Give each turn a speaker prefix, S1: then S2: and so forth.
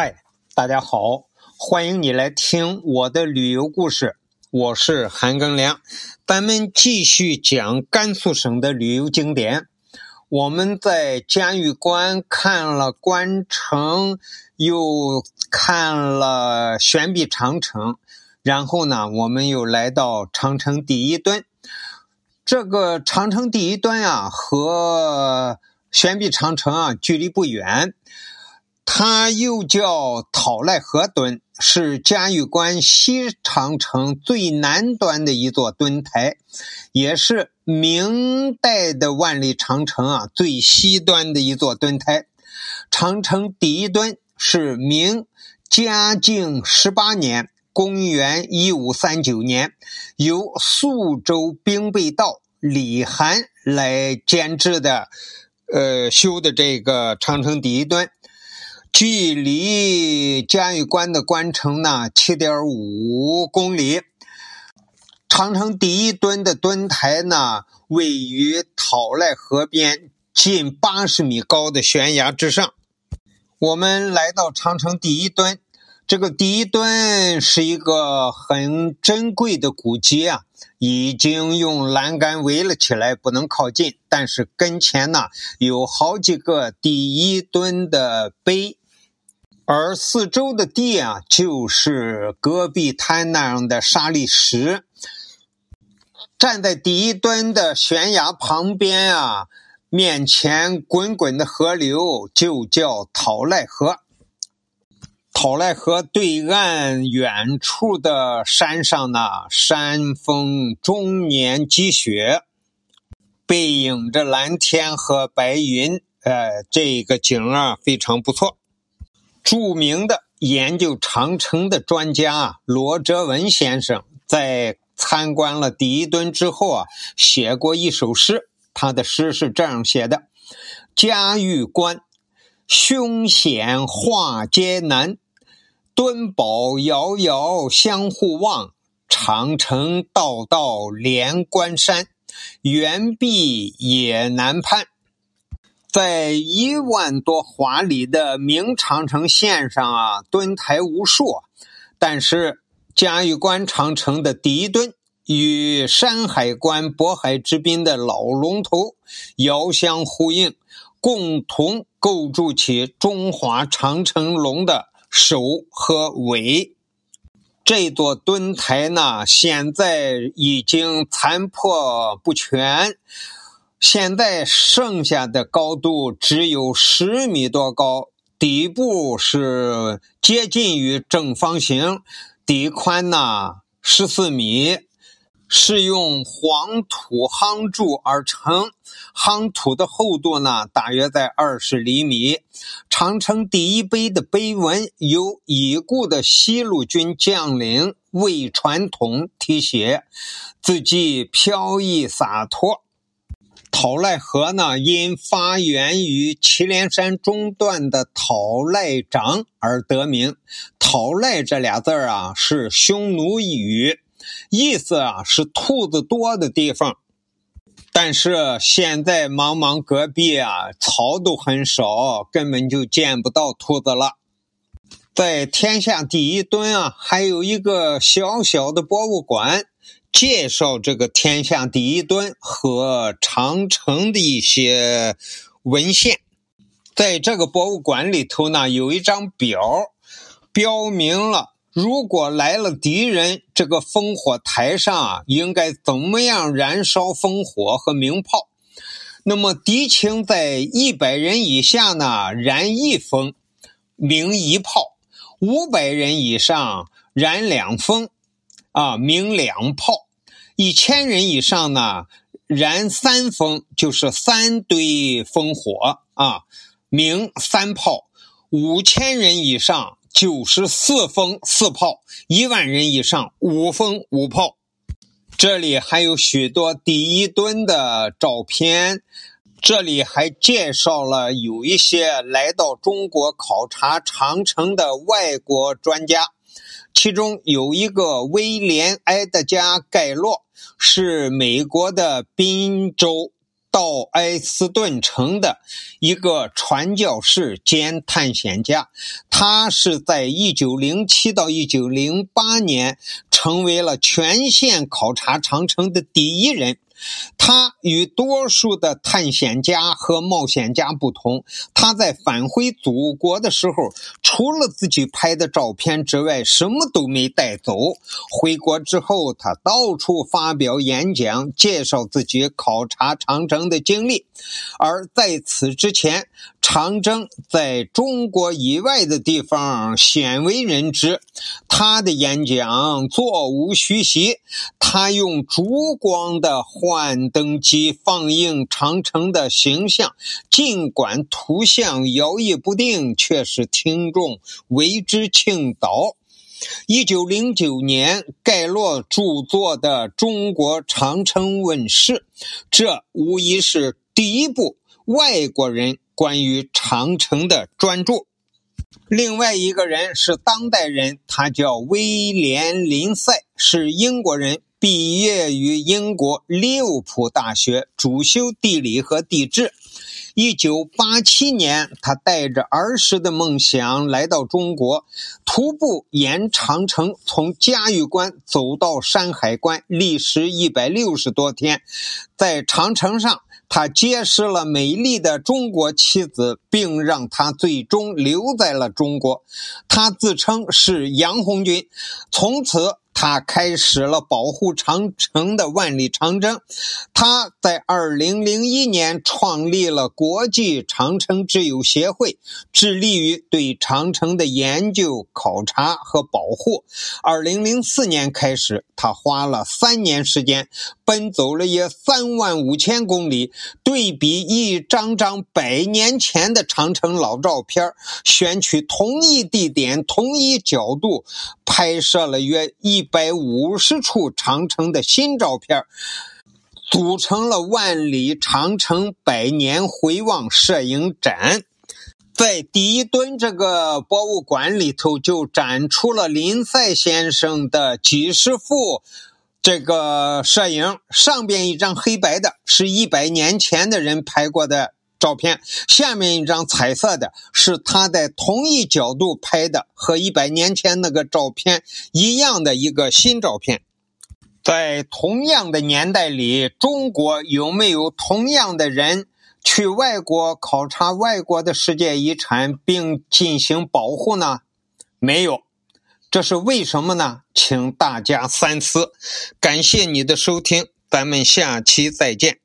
S1: 嗨，大家好，欢迎你来听我的旅游故事。我是韩庚良，咱们继续讲甘肃省的旅游景点。我们在嘉峪关看了关城，又看了悬臂长城，然后呢，我们又来到长城第一墩。这个长城第一墩啊，和悬臂长城啊距离不远。它又叫讨赖河墩，是嘉峪关西长城最南端的一座墩台，也是明代的万里长城啊最西端的一座墩台。长城第一墩是明嘉靖十八年（公元一五三九年）由肃州兵备道李涵来监制的，呃，修的这个长城第一墩。距离嘉峪关的关城呢，七点五公里。长城第一墩的墩台呢，位于讨赖河边近八十米高的悬崖之上。我们来到长城第一墩，这个第一墩是一个很珍贵的古迹啊，已经用栏杆围了起来，不能靠近。但是跟前呢，有好几个第一墩的碑。而四周的地啊，就是戈壁滩那样的沙砾石。站在第一墩的悬崖旁边啊，面前滚滚的河流就叫讨赖河。讨赖河对岸远处的山上呢，山峰终年积雪，背影着蓝天和白云，呃，这个景啊非常不错。著名的研究长城的专家啊罗哲文先生，在参观了第一墩之后啊，写过一首诗。他的诗是这样写的：“嘉峪关，凶险化艰难，墩堡遥遥相互望，长城道道连关山，猿壁也难攀。”在一万多华里的明长城线上啊，墩台无数，但是嘉峪关长城的第一墩与山海关渤海之滨的老龙头遥相呼应，共同构筑起中华长城龙的首和尾。这座墩台呢，现在已经残破不全。现在剩下的高度只有十米多高，底部是接近于正方形，底宽呢十四米，是用黄土夯筑而成，夯土的厚度呢大约在二十厘米。长城第一碑的碑文由已故的西路军将领魏传统题写，字迹飘逸洒脱。讨赖河呢，因发源于祁连山中段的讨赖掌而得名。讨赖这俩字啊，是匈奴语，意思啊是兔子多的地方。但是现在茫茫戈壁啊，草都很少，根本就见不到兔子了。在天下第一墩啊，还有一个小小的博物馆。介绍这个天下第一墩和长城的一些文献，在这个博物馆里头呢，有一张表，标明了如果来了敌人，这个烽火台上啊，应该怎么样燃烧烽火和鸣炮。那么敌情在一百人以下呢，燃一封，鸣一炮；五百人以上，燃两封。啊，鸣两炮，一千人以上呢，燃三烽，就是三堆烽火啊，鸣三炮；五千人以上九十四封四炮；一万人以上五封五炮。这里还有许多第一墩的照片，这里还介绍了有一些来到中国考察长城的外国专家。其中有一个威廉·埃德加·盖洛，是美国的宾州到埃斯顿城的一个传教士兼探险家，他是在一九零七到一九零八年成为了全线考察长城的第一人。他与多数的探险家和冒险家不同，他在返回祖国的时候，除了自己拍的照片之外，什么都没带走。回国之后，他到处发表演讲，介绍自己考察长城的经历。而在此之前，长征在中国以外的地方鲜为人知。他的演讲座无虚席，他用烛光的幻灯机放映长城的形象，尽管图像摇曳不定，却是听众众为之倾倒。一九零九年，盖洛著作的《中国长城》问世，这无疑是第一部外国人。关于长城的专著，另外一个人是当代人，他叫威廉林赛，是英国人，毕业于英国利物浦大学，主修地理和地质。一九八七年，他带着儿时的梦想来到中国，徒步沿长城从嘉峪关走到山海关，历时一百六十多天，在长城上。他结识了美丽的中国妻子，并让她最终留在了中国。他自称是杨红军，从此。他开始了保护长城的万里长征。他在二零零一年创立了国际长城之友协会，致力于对长城的研究、考察和保护。二零零四年开始，他花了三年时间，奔走了约三万五千公里，对比一张张百年前的长城老照片，选取同一地点、同一角度，拍摄了约一。百五十处长城的新照片，组成了万里长城百年回望摄影展。在第一吨这个博物馆里头，就展出了林赛先生的几十幅这个摄影。上边一张黑白的，是一百年前的人拍过的。照片下面一张彩色的，是他在同一角度拍的，和一百年前那个照片一样的一个新照片。在同样的年代里，中国有没有同样的人去外国考察外国的世界遗产并进行保护呢？没有，这是为什么呢？请大家三思。感谢你的收听，咱们下期再见。